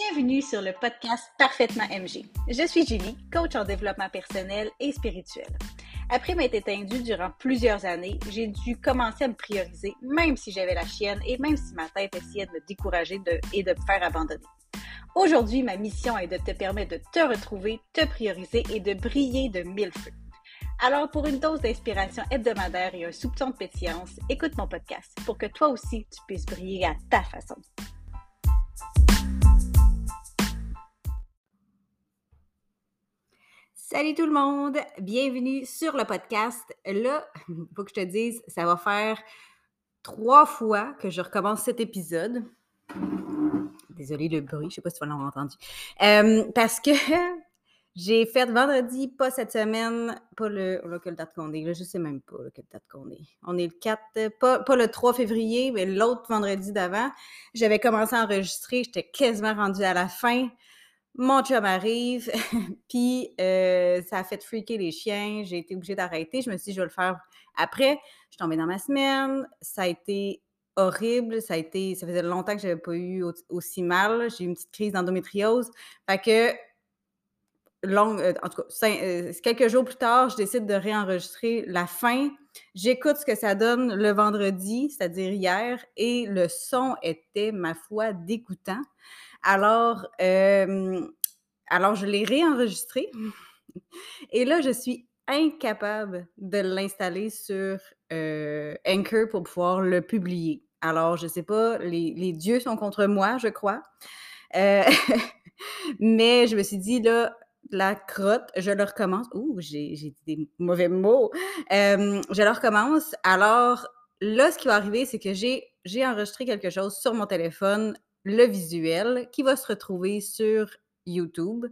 Bienvenue sur le podcast Parfaitement MG. Je suis Julie, coach en développement personnel et spirituel. Après m'être éteindue durant plusieurs années, j'ai dû commencer à me prioriser, même si j'avais la chienne et même si ma tête essayait de me décourager et de me faire abandonner. Aujourd'hui, ma mission est de te permettre de te retrouver, te prioriser et de briller de mille feux. Alors, pour une dose d'inspiration hebdomadaire et un soupçon de pétillance, écoute mon podcast pour que toi aussi tu puisses briller à ta façon. Salut tout le monde, bienvenue sur le podcast. Là, il faut que je te dise, ça va faire trois fois que je recommence cet épisode. Désolée le bruit, je sais pas si tu vas l'avoir entendu. Euh, parce que j'ai fait vendredi, pas cette semaine, pas le, oh le date qu'on est, là, je sais même pas le quelle date qu'on est. On est le 4, pas, pas le 3 février, mais l'autre vendredi d'avant. J'avais commencé à enregistrer, j'étais quasiment rendue à la fin mon chum arrive, puis euh, ça a fait freaker les chiens. J'ai été obligée d'arrêter. Je me suis dit, je vais le faire après. Je suis tombée dans ma semaine. Ça a été horrible. Ça a été, ça faisait longtemps que je n'avais pas eu aussi mal. J'ai eu une petite crise d'endométriose. Fait que, euh, en tout cas, euh, quelques jours plus tard, je décide de réenregistrer la fin. J'écoute ce que ça donne le vendredi, c'est-à-dire hier, et le son était, ma foi, dégoûtant. Alors, alors je l'ai réenregistré. Et là, je suis incapable de l'installer sur Anchor pour pouvoir le publier. Alors, je ne sais pas, les, dieux sont contre moi, je crois. mais je me suis dit, là, la crotte, je le recommence. Ouh, j'ai dit des mauvais mots. je le recommence. Alors, là, ce qui va arriver, c'est que j'ai enregistré quelque chose sur mon téléphone le visuel qui va se retrouver sur YouTube,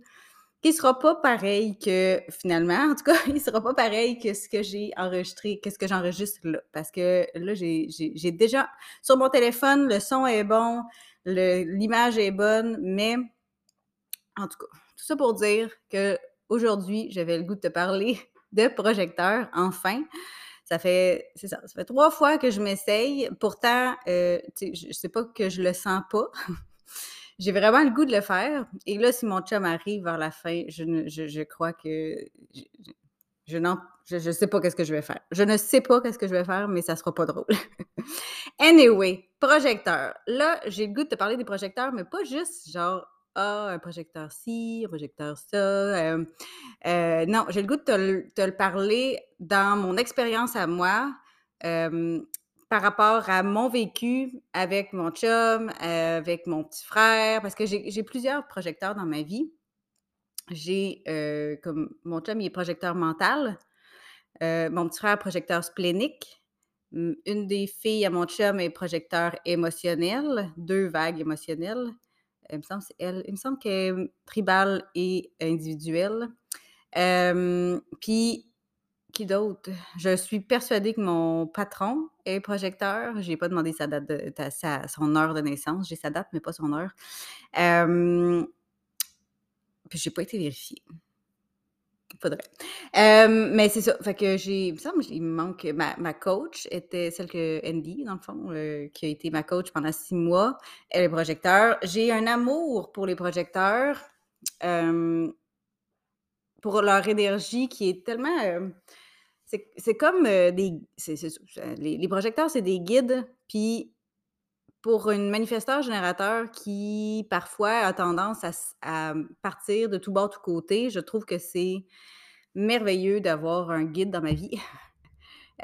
qui sera pas pareil que finalement, en tout cas, il sera pas pareil que ce que j'ai enregistré, qu'est-ce que j'enregistre là. Parce que là, j'ai déjà sur mon téléphone, le son est bon, l'image est bonne, mais en tout cas, tout ça pour dire que aujourd'hui, j'avais le goût de te parler de projecteur, enfin. Ça fait, c'est ça, ça fait trois fois que je m'essaye. Pourtant, euh, je sais pas que je le sens pas. J'ai vraiment le goût de le faire. Et là, si mon chum arrive vers la fin, je, je, crois que je, je n'en je, sais pas qu'est-ce que je vais faire. Je ne sais pas qu'est-ce que je vais faire, mais ça sera pas drôle. anyway, projecteur. Là, j'ai le goût de te parler des projecteurs, mais pas juste genre ah, un projecteur ci, un projecteur ça. Euh, euh, non, j'ai le goût de te, le parler dans mon expérience à moi par rapport à mon vécu avec mon chum, avec mon petit frère, parce que j'ai plusieurs projecteurs dans ma vie. J'ai, euh, comme mon chum, il est projecteur mental, mon petit frère, projecteur splénique. Une des filles à mon chum est projecteur émotionnel, deux vagues émotionnelles. Il me semble, elle, il me semble qu'elle est tribale et individuelle. puis, qui d'autre? Je suis persuadée que mon patron est projecteur. Je n'ai pas demandé sa date de, sa, son heure de naissance. J'ai sa date, mais pas son heure. puis, je n'ai pas été vérifiée. Faudrait. mais c'est ça. Fait que j'ai. Il me semble qu'il me manque. Ma, ma, coach était celle que Andy, dans le fond, euh, qui a été ma coach pendant six mois. Elle est projecteur. J'ai un amour pour les projecteurs. pour leur énergie qui est tellement. c'est comme euh, des. les, les, projecteurs, c'est des guides. Puis pour une manifesteur-générateur qui, parfois, a tendance à, partir de tout bas, tout côté, je trouve que c'est merveilleux d'avoir un guide dans ma vie.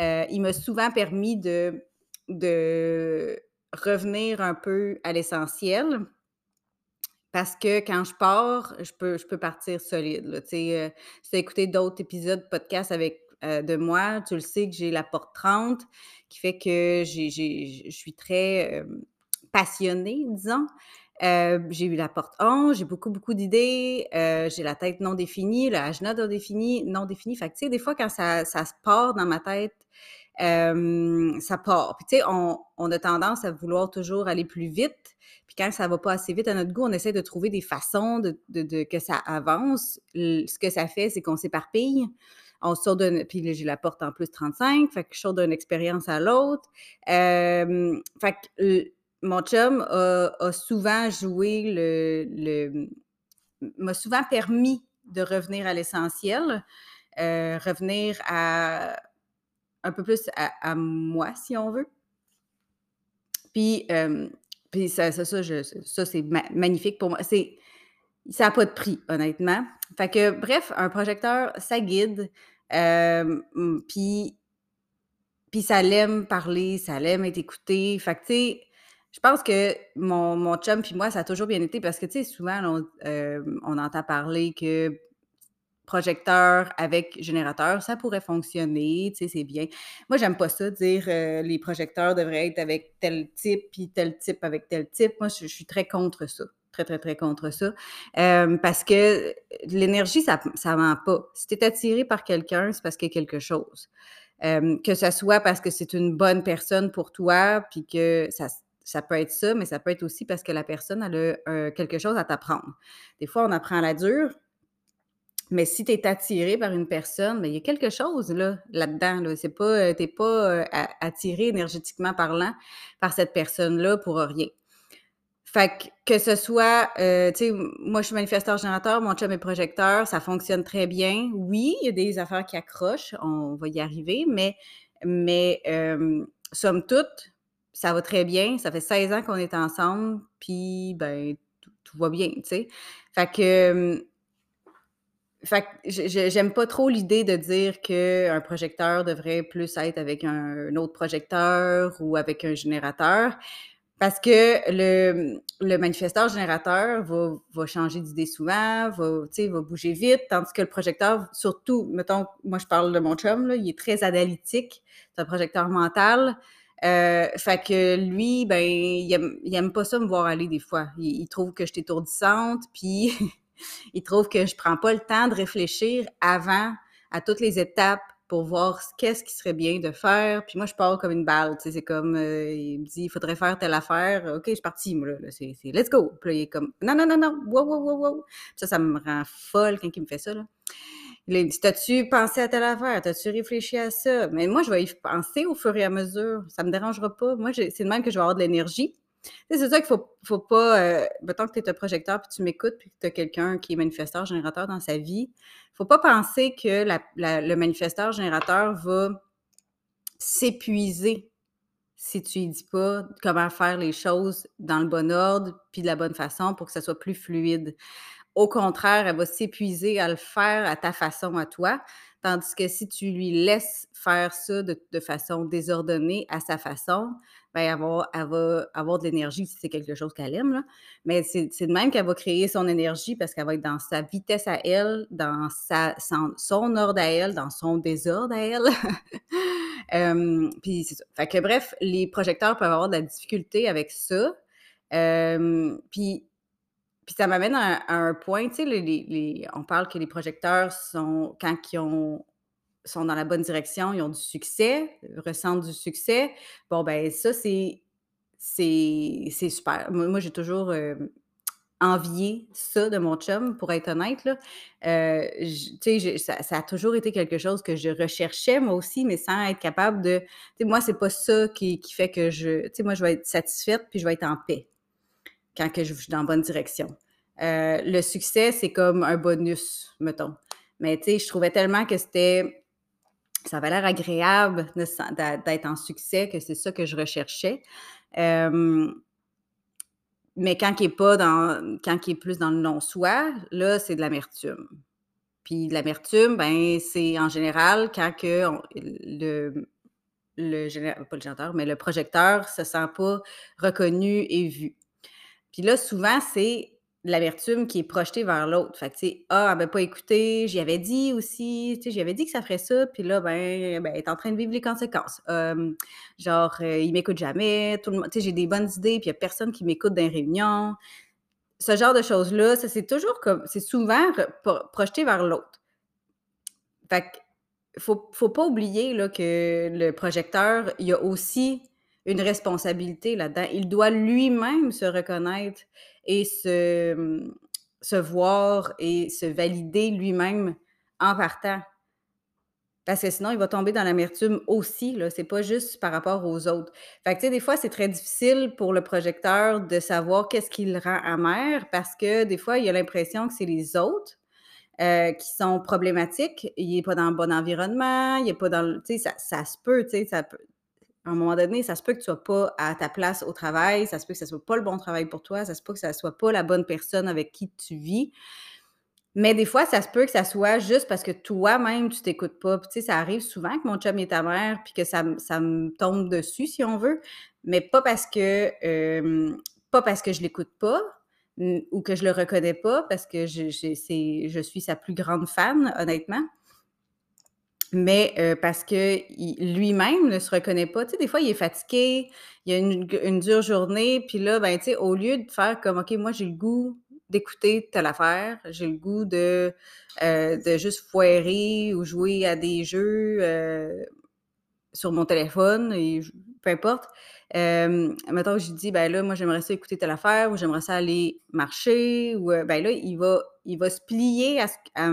Euh, il m'a souvent permis de, de revenir un peu à l'essentiel parce que quand je pars, je peux, je peux partir solide. Là. Euh, si tu as écouté d'autres épisodes podcast avec euh, de moi, tu le sais que j'ai la porte 30, qui fait que je suis très passionnée, disons. Euh, j'ai eu la porte 11, j'ai beaucoup, beaucoup d'idées, euh, j'ai la tête non définie, le agenda non défini, non défini. Fait que, tu sais, des fois, quand ça, ça se part dans ma tête, euh, ça part. Puis, tu sais, on, on, a tendance à vouloir toujours aller plus vite. Puis, quand ça va pas assez vite à notre goût, on essaie de trouver des façons de, de, de que ça avance. ce que ça fait, c'est qu'on s'éparpille. On sort d'une. Puis, j'ai la porte en plus 35, fait que je sors d'une expérience à l'autre. fait que mon chum a, souvent joué le, m'a souvent permis de revenir à l'essentiel, euh, revenir à un peu plus à, moi, si on veut. Puis, euh, puis ça, ça, ça, c'est magnifique pour moi. C'est, ça n'a pas de prix, honnêtement. Fait que, bref, un projecteur, ça guide. Euh, puis, puis ça l'aime parler, ça l'aime être écouté. Fait que, tu sais, je pense que mon, mon chum puis moi, ça a toujours bien été parce que, tu sais, souvent, on, euh, on entend parler que projecteur avec générateur, ça pourrait fonctionner, tu sais, c'est bien. Moi, j'aime pas ça, dire euh, les projecteurs devraient être avec tel type, puis tel type avec tel type. Moi, je, suis très contre ça. Très, très, très contre ça. Euh, parce que l'énergie, ça ne ment pas. Si tu es attiré par quelqu'un, c'est parce qu'il y a quelque chose. que ce soit parce que c'est une bonne personne pour toi, puis que ça, ça peut être ça, mais ça peut être aussi parce que la personne a quelque chose à t'apprendre. Des fois, on apprend à la dure, mais si tu es attiré par une personne, ben, il y a quelque chose là, là-dedans. Pas, tu n'es pas attiré énergétiquement parlant par cette personne-là pour rien. Fait que, que ce soit, tu sais, moi je suis manifesteur générateur, mon chum est projecteur, ça fonctionne très bien. Oui, il y a des affaires qui accrochent, on va y arriver, mais, mais somme toute, ça va très bien. Ça fait 16 ans qu'on est ensemble, puis ben, tout, va bien, tu sais. Fait que. Fait que j'aime pas trop l'idée de dire qu'un projecteur devrait plus être avec un, autre projecteur ou avec un générateur. Parce que le, le manifesteur générateur va, va changer d'idée souvent, va, va bouger vite, tandis que le projecteur, surtout, mettons, moi je parle de mon chum, là, il est très analytique, c'est un projecteur mental. Euh, fait que lui, ben, il aime, pas ça me voir aller des fois. Il, trouve que je suis étourdissante, puis il trouve que je prends pas le temps de réfléchir avant à toutes les étapes pour voir qu'est-ce qui serait bien de faire. Puis moi, je pars comme une balle. Tu sais, c'est comme, euh, il me dit, il faudrait faire telle affaire. OK, je suis partie, moi, là. c'est, let's go. Puis là, il est comme, non, non, non, non, wow, wow, wow, wow. Ça, ça me rend folle quand il me fait ça, là. T'as-tu pensé à telle affaire? T'as-tu réfléchi à ça? Mais moi, je vais y penser au fur et à mesure. Ça me dérangera pas. Moi, c'est le même que je vais avoir de l'énergie. C'est ça qu'il faut, faut pas. Euh, que tu es un projecteur puis tu m'écoutes puis que tu as quelqu'un qui est manifesteur, générateur dans sa vie. faut pas penser que le manifesteur, générateur va s'épuiser si tu lui dis pas comment faire les choses dans le bon ordre puis de la bonne façon pour que ça soit plus fluide. Au contraire, elle va s'épuiser à le faire à ta façon, à toi. Tandis que si tu lui laisses faire ça de, façon désordonnée, à sa façon, ben elle, va, avoir de l'énergie si c'est quelque chose qu'elle aime. Là. Mais c'est de même qu'elle va créer son énergie parce qu'elle va être dans sa vitesse à elle, dans sa, son, ordre à elle, dans son désordre à elle. puis c'est ça. Fait que bref, les projecteurs peuvent avoir de la difficulté avec ça. puis puis ça m'amène à, un point, tu sais, les, on parle que les projecteurs sont, quand ils ont, sont dans la bonne direction, ils ont du succès, ressentent du succès. Bon, ben ça, c'est, c'est, super. Moi, j'ai toujours euh, envié ça de mon chum, pour être honnête. Là. Euh, tu sais, ça, a toujours été quelque chose que je recherchais, moi aussi, mais sans être capable de... Tu sais, moi, c'est pas ça qui, qui fait que je... Tu sais, moi, je vais être satisfaite, puis je vais être en paix quand que je suis dans la bonne direction. Euh, le succès, c'est comme un bonus, mettons. Mais tu sais, je trouvais tellement que c'était. Ça avait l'air agréable d'être en succès, que c'est ça que je recherchais. Euh, mais quand il est pas dans. Quand il est plus dans le non-soi, là, c'est de l'amertume. Puis l'amertume, ben, c'est en général quand que le, le pas le mais le projecteur se sent pas reconnu et vu. Puis là, souvent, c'est l'amertume qui est projetée vers l'autre. Fait que, tu sais, ah, elle m'a pas écouté, j'y avais dit aussi, tu sais, j'y avais dit que ça ferait ça, puis là, ben, ben, elle est en train de vivre les conséquences. genre, euh, il m'écoute jamais, tout le monde, tu sais, j'ai des bonnes idées, puis il y a personne qui m'écoute dans les réunions. Ce genre de choses-là, ça, c'est toujours comme, c'est souvent projeté vers l'autre. Fait que, faut, faut pas oublier, là, que le projecteur, il y a aussi une responsabilité là-dedans. Il doit lui-même se reconnaître et se, mmh, se voir et se valider lui-même en partant. Parce que sinon, il va tomber dans l'amertume aussi, là, c'est pas juste par rapport aux autres. Fait que, des fois, c'est très difficile pour le projecteur de savoir qu'est-ce qui le rend amer parce que des fois, il a l'impression que c'est les autres euh, qui sont problématiques. Il n'est pas dans le bon environnement, il n'est pas dans le. Tu sais, ça, ça se peut, tu sais, ça peut. À un moment donné, ça se peut que tu sois pas à ta place au travail, ça se peut que ce soit pas le bon travail pour toi, ça se peut que ça soit pas la bonne personne avec qui tu vis. Mais des fois, ça se peut que ça soit juste parce que toi-même, tu t'écoutes pas. Tu sais, ça arrive souvent que mon chum est ta mère, puis que ça, ça me tombe dessus, si on veut, mais pas parce que euh, pas parce que je l'écoute pas ou que je le reconnais pas, parce que je suis sa plus grande fan, honnêtement. Mais euh, parce que lui-même ne se reconnaît pas. Tu sais, des fois, il est fatigué, il a une, dure journée, puis là, ben, tu sais, au lieu de faire comme, OK, moi, j'ai le goût d'écouter telle affaire, j'ai le goût de, euh, de juste foirer ou jouer à des jeux euh, sur mon téléphone, peu importe. Mettons que je dis, ben là, moi, j'aimerais ça écouter telle affaire, ou j'aimerais ça aller marcher, ou ben là, il va, il va se plier à ce- à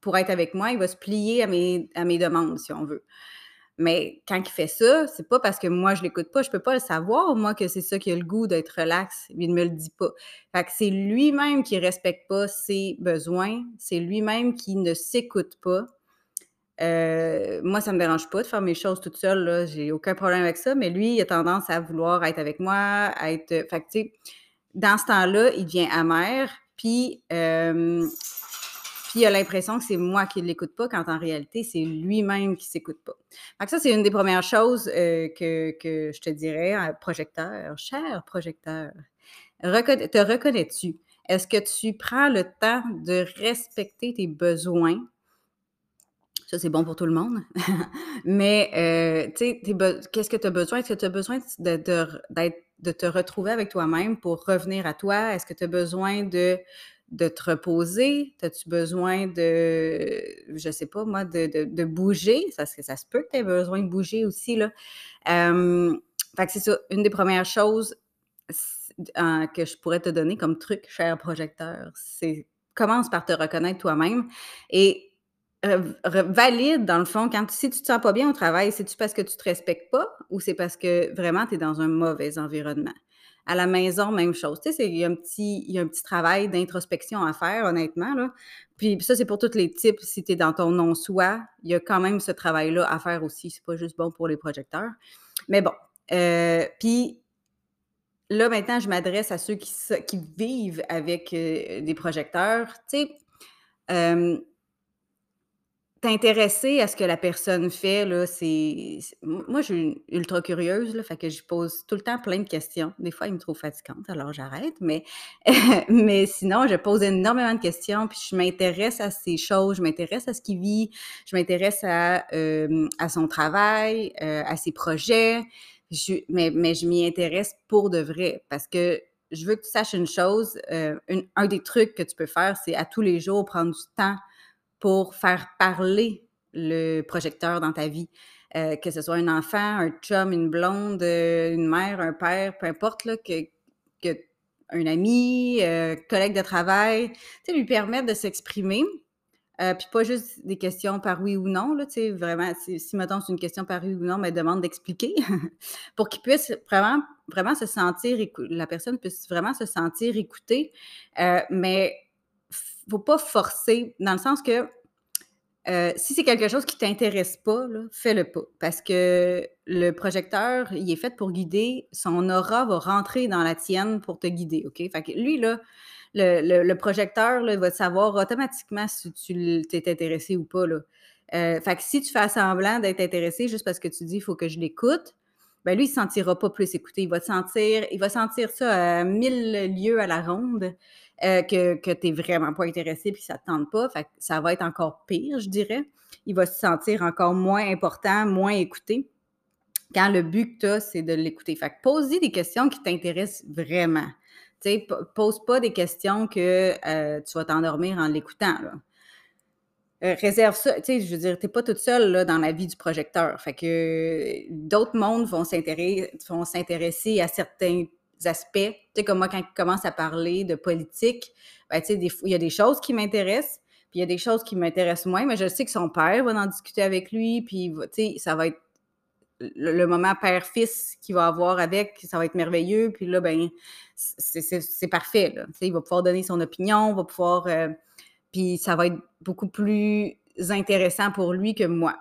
pour être avec moi, il va se plier à mes, à mes demandes, si on veut. Mais quand il fait ça, c'est pas parce que moi, je l'écoute pas. Je peux pas le savoir, moi, que c'est ça qui a le goût d'être relax. Il ne me le dit pas. Fait que c'est lui-même qui respecte pas ses besoins. C'est lui-même qui ne s'écoute pas. Euh, moi, ça me dérange pas de faire mes choses toute seule, là. J'ai aucun problème avec ça. Mais lui, il a tendance à vouloir être avec moi, à être. Fait que, tu sais, dans ce temps-là, il devient amer. Puis, euh, puis il a l'impression que c'est moi qui ne l'écoute pas, quand en réalité, c'est lui-même qui ne s'écoute pas. Fait que ça, c'est une des premières choses euh, que, que je te dirais, euh, projecteur, cher projecteur. Te reconnais-tu? Est-ce que tu prends le temps de respecter tes besoins? Ça, c'est bon pour tout le monde. Mais, euh, tu sais, qu'est-ce que tu as besoin? Est-ce que tu as besoin de, de te retrouver avec toi-même pour revenir à toi? Est-ce que tu as besoin de, de te reposer? As-tu besoin de, je sais pas moi, de, bouger? Ça, ça se peut que tu aies besoin de bouger aussi, là. C'est ça, une des premières choses que je pourrais te donner comme truc, cher projecteur, c'est commence par te reconnaître toi-même et valide dans le fond quand si tu te sens pas bien au travail, c'est-tu parce que tu te respectes pas ou c'est parce que vraiment tu es dans un mauvais environnement? À la maison, même chose. Tu sais, il y a un petit il y a un petit travail d'introspection à faire honnêtement là. Puis ça, c'est pour tous les types. Si tu es dans ton non-soi, il y a quand même ce travail-là à faire aussi. C'est pas juste bon pour les projecteurs. Mais bon, heu, puis là, maintenant, je m'adresse à ceux qui vivent avec, heu, des projecteurs. Tu sais, hem T'intéresser à ce que la personne fait, là, c'est moi, je suis ultra curieuse, là, fait que je pose tout le temps plein de questions. Des fois, ils me trouvent fatigante, alors j'arrête, mais mais sinon, je pose énormément de questions, puis je m'intéresse à ces choses, je m'intéresse à ce qu'il vit, je m'intéresse à, hem, à son travail, heu, à ses projets. Je mais mais je m'y intéresse pour de vrai parce que je veux que tu saches une chose, heu, une un des trucs que tu peux faire, c'est à tous les jours prendre du temps pour faire parler le projecteur dans ta vie. Heu, que ce soit un enfant, un chum, une blonde, heu, une mère, un père, peu importe là, que que un ami, heu, collègue de travail, lui permettre de s'exprimer, heu, puis pas juste des questions par oui ou non là, vraiment, si mettons c'est une question par oui ou non, mais demande d'expliquer pour qu'il puisse vraiment vraiment se sentir la personne puisse vraiment se sentir écoutée, mais faut pas forcer dans le sens que Heu, si c'est quelque chose qui t'intéresse pas, fais-le pas. Parce que le projecteur, il est fait pour guider, son aura va rentrer dans la tienne pour te guider, OK? Fait que lui, le projecteur, là, il va savoir automatiquement si tu tu intéressé ou pas. Heu, fait que si tu fais semblant d'être intéressé juste parce que tu dis: «Il faut que je l'écoute», ben lui, il se sentira pas plus écouté. Il va sentir il va sentir ça à 1000 lieues à la ronde, heu, que que tu es vraiment pas intéressé puis ça te tente pas. Ça va être encore pire, je dirais. Il va se sentir encore moins important, moins écouté, quand le but que tu as, c'est de l'écouter. Fait que pose-lui des questions qui t'intéressent vraiment. Tu sais, p pose pas des questions que, heu, tu vas t'endormir en l'écoutant. Heu, réserve ça, je veux dire, tu es pas toute seule, là, dans la vie du projecteur. Fait que, d'autres mondes vont s'intéresser à certains aspects. Tu sais, comme moi, quand il commence à parler de politique, ben, tu sais, il y a des choses qui m'intéressent, Puis il y a des choses qui m'intéressent moins, mais je sais que son père va en discuter avec lui, puis tu sais, ça va être le, moment père-fils qu'il va avoir avec, ça va être merveilleux. Puis là, ben, c'est parfait. Là. Il va pouvoir donner son opinion, va pouvoir. Euh, puis ça va être beaucoup plus intéressant pour lui que moi.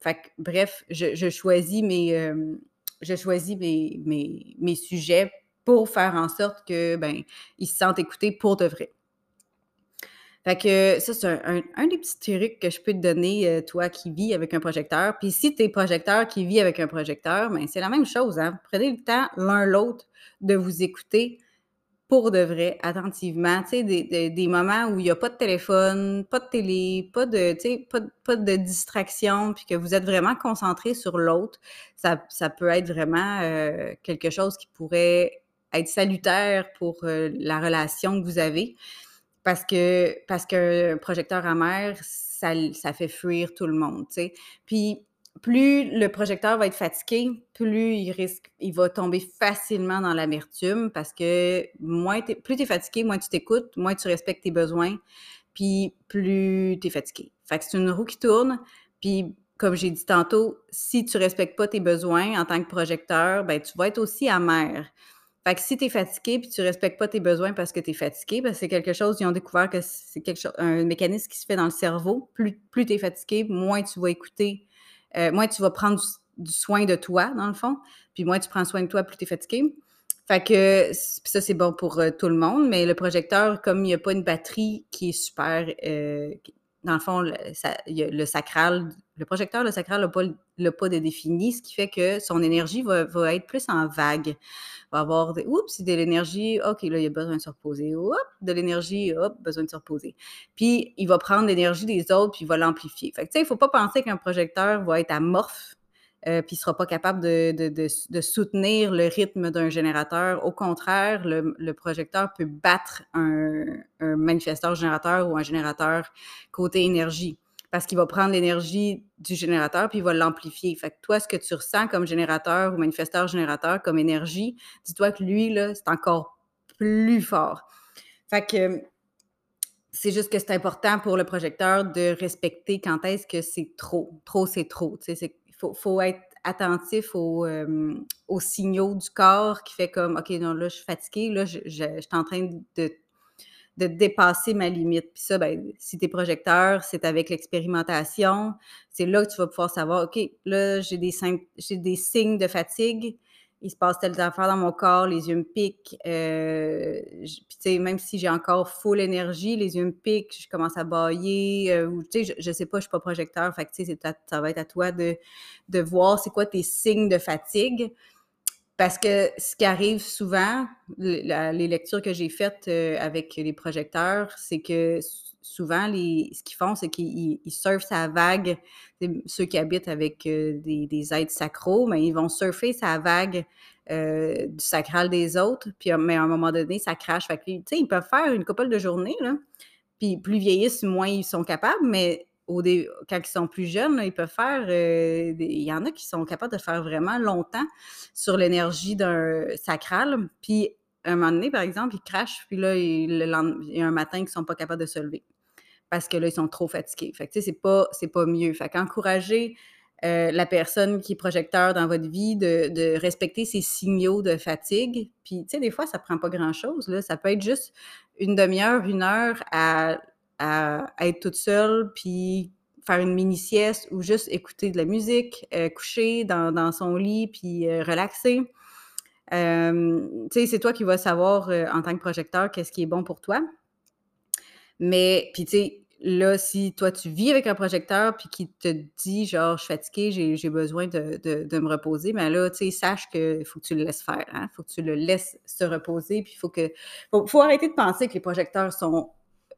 Fait que, bref, je, choisis mes. Euh, je choisis mes, mes, mes, sujets pour faire en sorte que ben, ils se sentent écoutés pour de vrai. Fait que ça, c'est un, des petits trucs que je peux te donner, euh, toi qui vis avec un projecteur. Puis si tu es projecteur qui vit avec un projecteur, ben c'est la même chose. Hein? Prenez le temps l'un l'autre de vous écouter pour de vrai, attentivement. Tu sais, des, moments où il n'y a pas de téléphone, pas de télé, pas de, pas, pas de distraction, puis que vous êtes vraiment concentré sur l'autre, ça, ça, peut être vraiment euh, quelque chose qui pourrait être salutaire pour la relation que vous avez parce que parce qu'un projecteur amer, ça, ça fait fuir tout le monde, tu sais. Puis plus le projecteur va être fatigué, plus il risque, il va tomber facilement dans l'amertume parce que moins plus tu es fatigué, moins tu t'écoutes, moins tu respectes tes besoins, puis plus tu es fatigué. Fait que c'est une roue qui tourne, puis comme j'ai dit tantôt, si tu respectes pas tes besoins en tant que projecteur, ben tu vas être aussi amer. Fait que si tu es fatigué puis tu respectes pas tes besoins parce que tu es fatigué, ben c'est quelque chose, ils ont découvert que c'est quelque chose, un mécanisme qui se fait dans le cerveau. Plus, plus tu es fatigué, moins tu vas écouter, euh, moins tu vas prendre du, soin de toi, dans le fond. Puis moins tu prends soin de toi, plus tu es fatigué. Fait que ça, c'est bon pour euh, tout le monde, mais le projecteur, comme il n'y a pas une batterie qui est super, euh, dans le fond, le, le sacral, le projecteur, le sacral n'a pas, pas de défini, ce qui fait que son énergie va, être plus en vague va avoir des, oups, de l'énergie, OK, là, il a besoin de se reposer. Oups, de l'énergie, hop, besoin de se reposer. Puis, il va prendre l'énergie des autres, puis il va l'amplifier. Fait que, tu sais, il ne faut pas penser qu'un projecteur va être amorphe, euh, puis ne sera pas capable de, de, soutenir le rythme d'un générateur. Au contraire, le, projecteur peut battre un, un manifesteur générateur ou un générateur côté énergie parce qu'il va prendre l'énergie du générateur puis il va l'amplifier. Fait que toi, ce que tu ressens comme générateur ou manifesteur générateur comme énergie, dis-toi que lui, là, c'est encore plus fort. Fait que c'est juste que c'est important pour le projecteur de respecter quand est-ce que c'est trop. Trop, c'est trop. Il faut, faut, être attentif euh, aux, signaux du corps qui fait comme, OK, non, là, je suis fatiguée, là, je, je suis en train de de dépasser ma limite. Puis ça, ben, si tu es projecteur, c'est avec l'expérimentation. C'est là que tu vas pouvoir savoir, OK, là, j'ai des, j'ai des signes de fatigue. Il se passe telle affaire dans mon corps, les yeux me piquent. Euh, puis, tu sais, même si j'ai encore full énergie, les yeux me piquent, je commence à bailler. Euh, tu sais, je, sais pas, je suis pas projecteur. Fait que, ça va être à toi de, de voir c'est quoi tes signes de fatigue. Parce que ce qui arrive souvent, les lectures que j'ai faites euh, avec les projecteurs, c'est que souvent, les, ce qu'ils font, c'est qu'ils surfent sa vague. Ceux qui habitent avec euh, des, des, êtres sacros, mais ils vont surfer sa vague euh, du sacral des autres. Puis, mais à un moment donné, ça crache. Fait que, ils peuvent faire une couple de journées. Là. Puis plus vieillissent, moins ils sont capables. Mais quand ils sont plus jeunes, ils peuvent faire. Euh, il y en a qui sont capables de faire vraiment longtemps sur l'énergie d'un sacral. Puis, un moment donné, par exemple, ils crachent, puis là, il, y a un matin qu'ils ne sont pas capables de se lever parce que là, ils sont trop fatigués. Fait que, tu sais, c'est pas, pas mieux. Fait qu'encourager euh, la personne qui est projecteur dans votre vie de, respecter ses signaux de fatigue. Puis, tu sais, des fois, ça prend pas grand-chose. Ça peut être juste une demi-heure, une heure à à, être toute seule, puis faire une mini-sieste ou juste écouter de la musique, euh, coucher dans, son lit, puis euh, relaxer. Euh, tu sais, c'est toi qui vas savoir en tant que projecteur qu'est-ce qui est bon pour toi. Mais, puis tu sais, là, si toi, tu vis avec un projecteur, puis qui te dit, genre, je suis fatiguée, j'ai besoin de, me reposer, mais là, tu sais, sache qu'il faut que tu le laisses faire, il hein? faut que tu le laisses se reposer, puis il faut que... Faut arrêter de penser que les projecteurs sont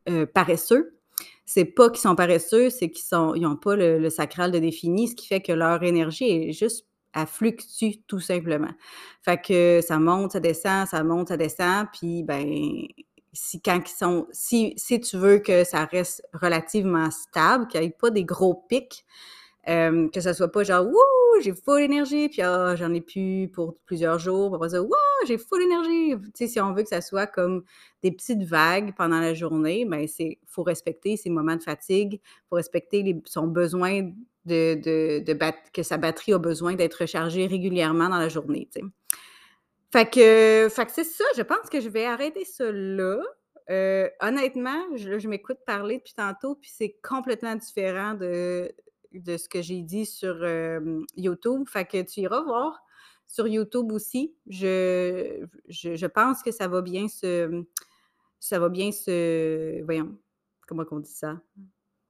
euh, paresseux. C'est pas qu'ils sont paresseux, c'est qu'ils sont, ils n'ont pas le, sacral de défini, ce qui fait que leur énergie est juste, à fluctue tout simplement. Fait que ça monte, ça descend, ça monte, ça descend, puis ben si quand ils sont, si, tu veux que ça reste relativement stable, qu'il n'y ait pas des gros pics, euh, que ça soit pas genre ouh j'ai full énergie, puis ah, j'en ai plus pour plusieurs jours. Après ça, wouh, j'ai full énergie. Tu sais, si on veut que ça soit comme des petites vagues pendant la journée, ben c'est faut respecter ces moments de fatigue, faut respecter son besoin de, que sa batterie a besoin d'être rechargée régulièrement dans la journée. Tu sais. Fait que, fait que c'est ça, je pense que je vais arrêter ça là. Euh, honnêtement, je, je m'écoute parler depuis tantôt, puis c'est complètement différent de, de ce que j'ai dit sur euh, YouTube. Fait que tu iras voir sur YouTube aussi. Je, pense que ça va bien se. Ça va bien se. Voyons, comment on dit ça?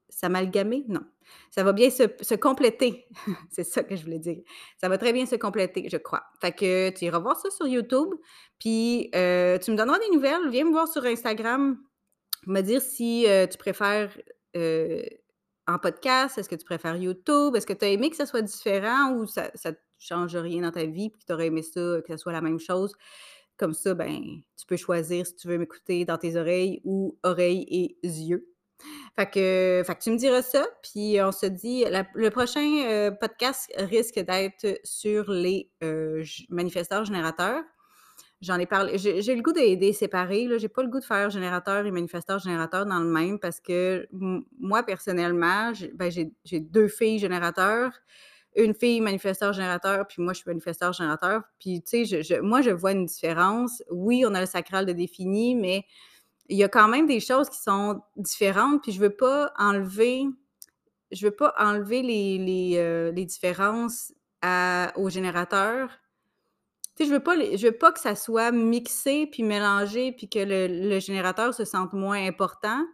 S'amalgamer? Non. Ça va bien se, compléter. C'est ça que je voulais dire. Ça va très bien se compléter, je crois. Fait que tu iras voir ça sur YouTube. Puis euh, tu me donneras des nouvelles. Viens me voir sur Instagram. Me dire si euh, tu préfères en podcast? Est-ce que tu préfères YouTube? Est-ce que tu as aimé que ça soit différent ou ça ne change rien dans ta vie puis que tu aurais aimé ça, que ça soit la même chose? Comme ça, ben, tu peux choisir si tu veux m'écouter dans tes oreilles ou oreilles et yeux. Fait que, fait que tu me diras ça, puis on se dit, le prochain euh, podcast risque d'être sur les euh, manifesteurs générateurs. J'en ai parlé. J'ai le goût de les séparer. J'ai pas le goût de faire générateur et manifesteur générateur dans le même parce que moi, personnellement, ben, j'ai deux filles générateurs, une fille manifesteur générateur, puis moi, je suis manifesteur générateur. Puis, tu sais, je, moi, je vois une différence. Oui, on a le sacral de défini, mais il y a quand même des choses qui sont différentes. Puis, je veux pas enlever, je veux pas enlever les, les, euh, les différences à, aux générateurs je veux pas, je veux pas que ça soit mixé puis mélangé puis que le, générateur se sente moins important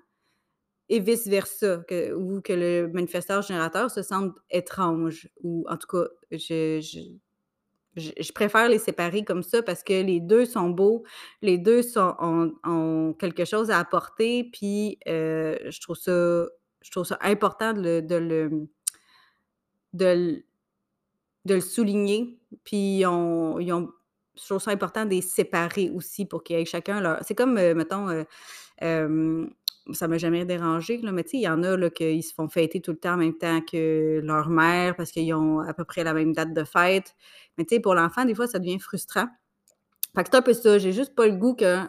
et vice versa, ou que le manifesteur générateur se sente étrange ou en tout cas, je, préfère les séparer comme ça parce que les deux sont beaux, les deux sont, ont, quelque chose à apporter, puis euh, je trouve ça je trouve ça important de le, de le, de de le souligner. Puis ils ont, je trouve ça important de les séparer aussi pour qu'ils aient chacun leur. C'est comme, euh, mettons, euh, euh, ça m'a jamais dérangé, là, mais tu sais, il y en a qui se font fêter tout le temps en même temps que leur mère parce qu'ils ont à peu près la même date de fête. Mais tu sais, pour l'enfant, des fois, ça devient frustrant. Fait que c'est un peu ça. J'ai juste pas le goût que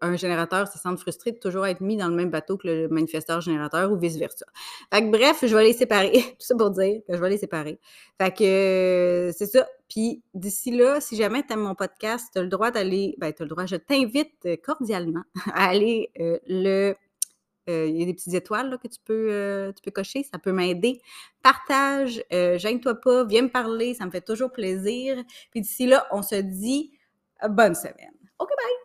un générateur se sente frustré de toujours être mis dans le même bateau que le manifesteur générateur ou vice-versa. Fait que bref, je vais les séparer. Tout ça pour dire que je vais les séparer. Fait que euh, c'est ça. Puis d'ici là, si jamais tu aimes mon podcast, tu as le droit d'aller, ben tu as le droit, je t'invite cordialement à aller euh, le euh, il y a des petites étoiles là, que tu peux, tu peux cocher, ça peut m'aider. Partage, gêne-toi pas, viens me parler, ça me fait toujours plaisir. Puis d'ici là, on se dit bonne semaine. OK, bye!